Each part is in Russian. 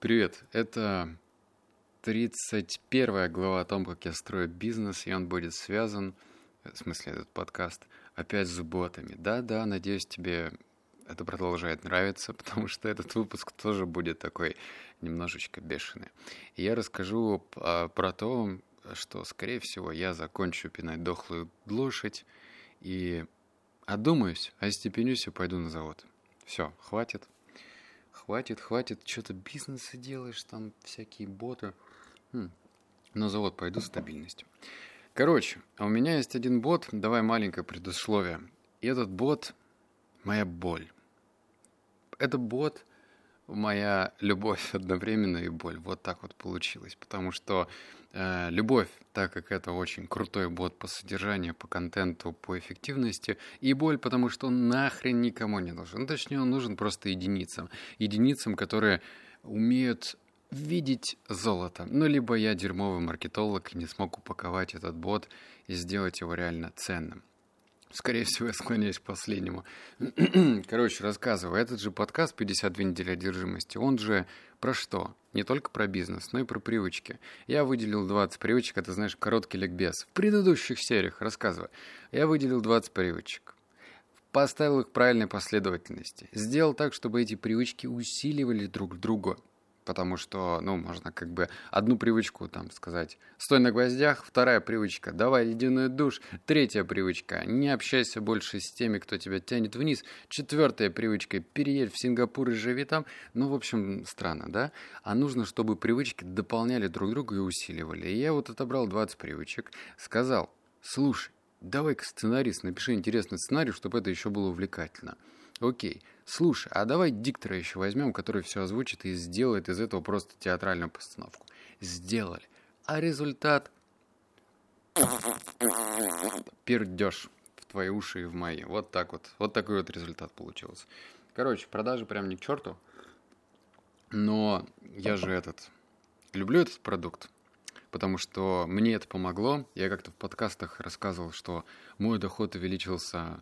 Привет, это 31 глава о том, как я строю бизнес, и он будет связан, в смысле этот подкаст, опять с ботами. Да-да, надеюсь, тебе это продолжает нравиться, потому что этот выпуск тоже будет такой немножечко бешеный. И я расскажу а, про то, что, скорее всего, я закончу пинать дохлую лошадь и одумаюсь, остепенюсь и пойду на завод. Все, хватит. Хватит, хватит, что-то бизнесы делаешь, там всякие боты. Хм. На завод пойду стабильностью. Короче, а у меня есть один бот, давай маленькое предусловие. И этот бот – моя боль. Это бот – моя любовь одновременно и боль. Вот так вот получилось. Потому что любовь, так как это очень крутой бот по содержанию, по контенту, по эффективности, и боль, потому что он нахрен никому не нужен. Ну, точнее, он нужен просто единицам. Единицам, которые умеют видеть золото. Ну, либо я дерьмовый маркетолог и не смог упаковать этот бот и сделать его реально ценным. Скорее всего, я склоняюсь к последнему. Короче, рассказываю. Этот же подкаст «52 недели одержимости», он же про что? Не только про бизнес, но и про привычки. Я выделил 20 привычек, это, знаешь, короткий ликбез. В предыдущих сериях рассказываю. Я выделил 20 привычек. Поставил их в правильной последовательности. Сделал так, чтобы эти привычки усиливали друг друга потому что, ну, можно как бы одну привычку там сказать «стой на гвоздях», вторая привычка «давай ледяной душ», третья привычка «не общайся больше с теми, кто тебя тянет вниз», четвертая привычка «переедь в Сингапур и живи там». Ну, в общем, странно, да? А нужно, чтобы привычки дополняли друг друга и усиливали. И я вот отобрал 20 привычек, сказал «слушай, давай-ка сценарист, напиши интересный сценарий, чтобы это еще было увлекательно». Окей. Слушай, а давай диктора еще возьмем, который все озвучит и сделает из этого просто театральную постановку. Сделали. А результат... Пердеж в твои уши и в мои. Вот так вот. Вот такой вот результат получился. Короче, продажи прям не к черту. Но я же этот... Люблю этот продукт, потому что мне это помогло. Я как-то в подкастах рассказывал, что мой доход увеличился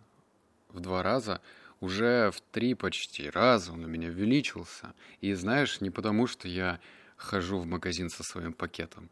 в два раза – уже в три почти раза он у меня увеличился. И знаешь, не потому, что я хожу в магазин со своим пакетом.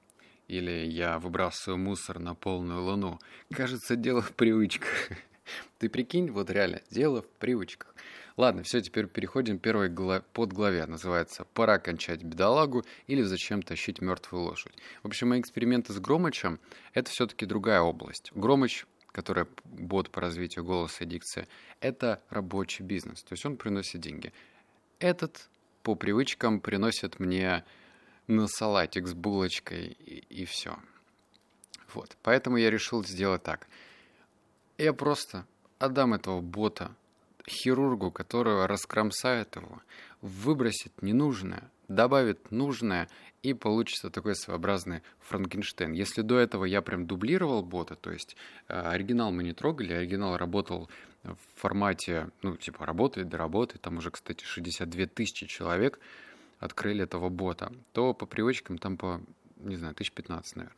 Или я выбрасываю мусор на полную луну. Кажется, дело в привычках. Ты прикинь, вот реально, дело в привычках. Ладно, все, теперь переходим к первой глав... подглаве. Называется «Пора кончать бедолагу» или «Зачем тащить мертвую лошадь». В общем, мои эксперименты с Громычем – это все-таки другая область. Громыч которая бот по развитию голоса и дикции, это рабочий бизнес, то есть он приносит деньги. Этот по привычкам приносит мне на салатик с булочкой и, и все. Вот, поэтому я решил сделать так. Я просто отдам этого бота хирургу, который раскромсает его, выбросит ненужное, добавит нужное и получится такой своеобразный Франкенштейн. Если до этого я прям дублировал бота, то есть э, оригинал мы не трогали, оригинал работал в формате, ну, типа, работает, да работает, там уже, кстати, 62 тысячи человек открыли этого бота, то по привычкам там по, не знаю, 1015, наверное.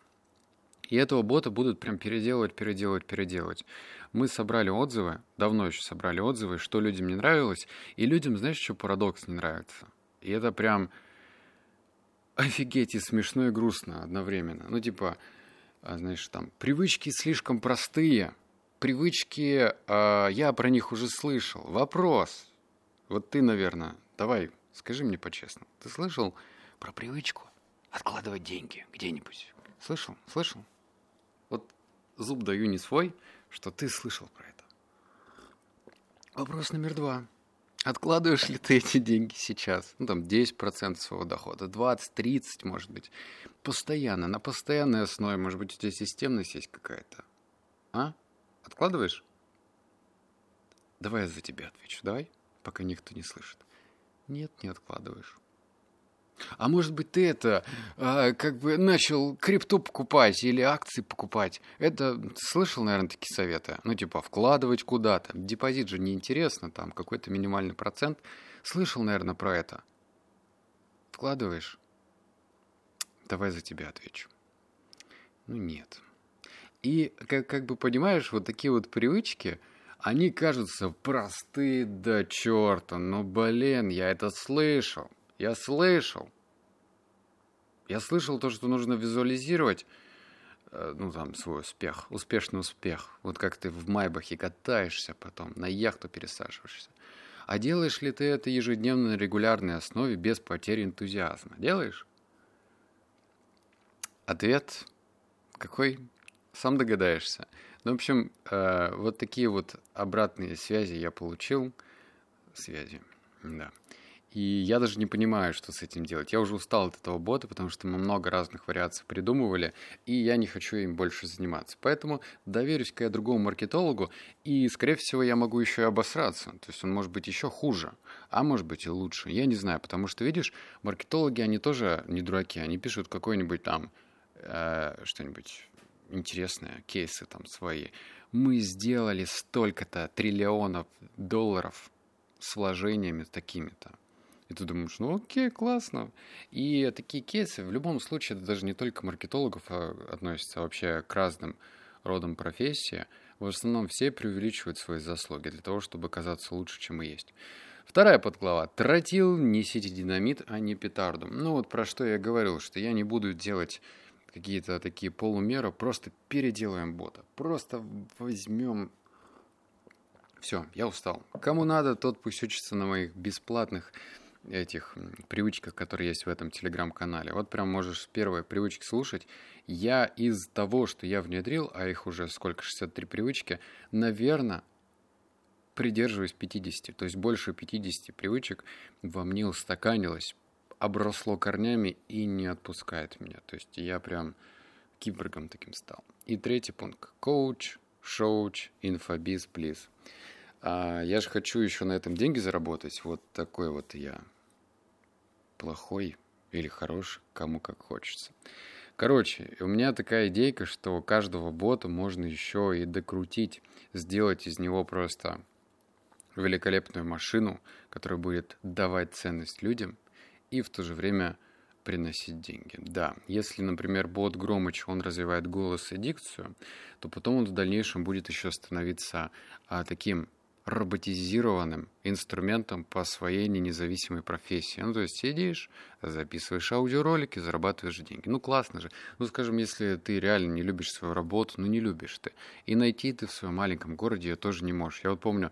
И этого бота будут прям переделывать, переделывать, переделывать. Мы собрали отзывы, давно еще собрали отзывы, что людям не нравилось. И людям, знаешь, что парадокс не нравится? И это прям офигеть и смешно и грустно одновременно. Ну, типа, а, знаешь, там, привычки слишком простые. Привычки, э, я про них уже слышал. Вопрос. Вот ты, наверное, давай, скажи мне по-честному. Ты слышал про привычку откладывать деньги где-нибудь? Слышал? Слышал? Вот зуб даю не свой, что ты слышал про это. Вопрос номер два. Откладываешь ли ты эти деньги сейчас? Ну, там, 10% своего дохода, 20, 30, может быть. Постоянно, на постоянной основе. Может быть, у тебя системность есть какая-то. А? Откладываешь? Давай я за тебя отвечу, давай, пока никто не слышит. Нет, не откладываешь. А может быть, ты это, а, как бы начал крипту покупать или акции покупать? Это, слышал, наверное, такие советы? Ну, типа, вкладывать куда-то. Депозит же неинтересно, там какой-то минимальный процент. Слышал, наверное, про это? Вкладываешь? Давай за тебя отвечу. Ну, нет. И, как, как бы понимаешь, вот такие вот привычки, они кажутся простые до черта. Но, блин, я это слышал. Я слышал. Я слышал то, что нужно визуализировать, э, ну, там, свой успех, успешный успех. Вот как ты в Майбахе катаешься потом, на яхту пересаживаешься. А делаешь ли ты это ежедневно на регулярной основе без потери энтузиазма? Делаешь? Ответ какой? Сам догадаешься. Ну, в общем, э, вот такие вот обратные связи я получил. Связи, да. И я даже не понимаю, что с этим делать. Я уже устал от этого бота, потому что мы много разных вариаций придумывали, и я не хочу им больше заниматься. Поэтому доверюсь-ка я другому маркетологу, и, скорее всего, я могу еще и обосраться. То есть он может быть еще хуже, а может быть и лучше. Я не знаю, потому что, видишь, маркетологи, они тоже не дураки. Они пишут какой-нибудь там э, что-нибудь интересное, кейсы там свои. Мы сделали столько-то триллионов долларов с вложениями такими-то. И ты думаешь, ну окей, классно. И такие кейсы, в любом случае, это даже не только маркетологов а относятся, а вообще к разным родам профессии. В основном все преувеличивают свои заслуги для того, чтобы казаться лучше, чем и есть. Вторая подглава. Тротил, несите динамит, а не петарду. Ну вот про что я говорил, что я не буду делать какие-то такие полумеры, просто переделаем бота. Просто возьмем... Все, я устал. Кому надо, тот пусть учится на моих бесплатных этих привычках, которые есть в этом телеграм-канале. Вот прям можешь с первой привычки слушать. Я из того, что я внедрил, а их уже сколько, 63 привычки, наверное, придерживаюсь 50. То есть больше 50 привычек во мне устаканилось, обросло корнями и не отпускает меня. То есть я прям киборгом таким стал. И третий пункт. Коуч, шоуч, инфобиз, плиз. А я же хочу еще на этом деньги заработать. Вот такой вот я. Плохой или хороший, кому как хочется. Короче, у меня такая идейка, что каждого бота можно еще и докрутить, сделать из него просто великолепную машину, которая будет давать ценность людям и в то же время приносить деньги. Да, если, например, бот Громыч, он развивает голос и дикцию, то потом он в дальнейшем будет еще становиться а, таким роботизированным инструментом по освоению независимой профессии. Ну, то есть сидишь, записываешь аудиоролики, зарабатываешь деньги. Ну, классно же. Ну, скажем, если ты реально не любишь свою работу, ну, не любишь ты. И найти ты в своем маленьком городе ее тоже не можешь. Я вот помню,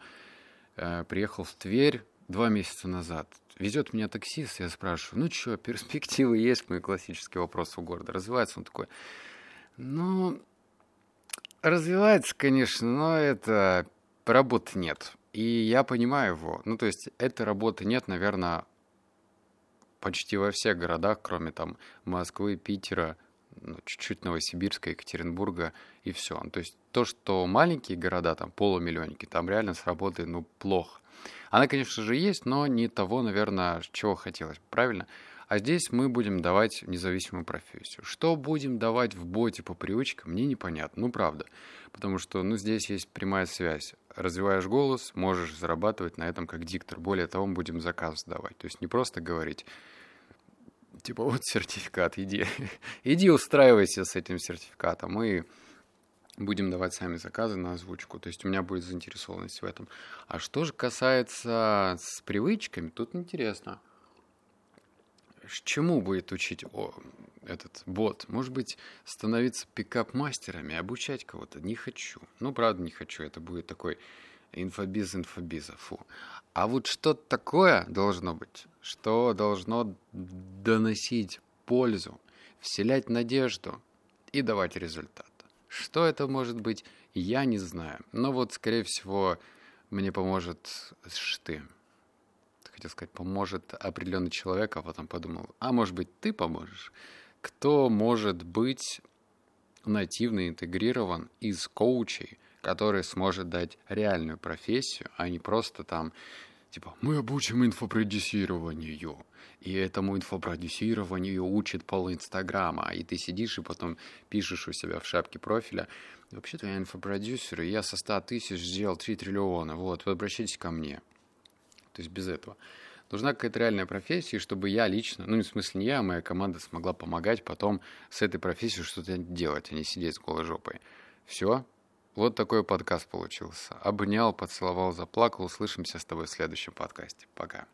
э, приехал в Тверь два месяца назад. Везет меня таксист, я спрашиваю, ну что, перспективы есть? Мой классический вопрос у города. Развивается он такой? Ну, развивается, конечно, но это работы нет. И я понимаю его. Ну, то есть, этой работы нет, наверное, почти во всех городах, кроме там Москвы, Питера, ну, чуть-чуть Новосибирска, Екатеринбурга и все. То есть то, что маленькие города, там полумиллионники, там реально с работой, ну, плохо. Она, конечно же, есть, но не того, наверное, чего хотелось, правильно? А здесь мы будем давать независимую профессию. Что будем давать в боте по привычкам, мне непонятно. Ну, правда. Потому что, ну, здесь есть прямая связь. Развиваешь голос, можешь зарабатывать на этом как диктор. Более того, мы будем заказ давать. То есть не просто говорить, типа, вот сертификат, иди, иди устраивайся с этим сертификатом. Мы будем давать сами заказы на озвучку. То есть у меня будет заинтересованность в этом. А что же касается с привычками, тут интересно – чему будет учить о, этот бот? Может быть, становиться пикап-мастерами, обучать кого-то? Не хочу. Ну, правда, не хочу. Это будет такой инфобиз инфобиза, фу. А вот что-то такое должно быть, что должно доносить пользу, вселять надежду и давать результат. Что это может быть, я не знаю. Но вот, скорее всего, мне поможет ты хотел сказать, поможет определенный человек, а потом подумал, а может быть ты поможешь? Кто может быть нативно интегрирован из коучей, который сможет дать реальную профессию, а не просто там, типа, мы обучим инфопродюсированию, и этому инфопродюсированию учит пол Инстаграма, и ты сидишь и потом пишешь у себя в шапке профиля, вообще-то я инфопродюсер, и я со 100 тысяч сделал 3 триллиона, вот, вы обращайтесь ко мне. То есть без этого. Нужна какая-то реальная профессия, чтобы я лично, ну, в смысле не я, а моя команда смогла помогать потом с этой профессией что-то делать, а не сидеть с голой жопой. Все. Вот такой подкаст получился. Обнял, поцеловал, заплакал. Услышимся с тобой в следующем подкасте. Пока.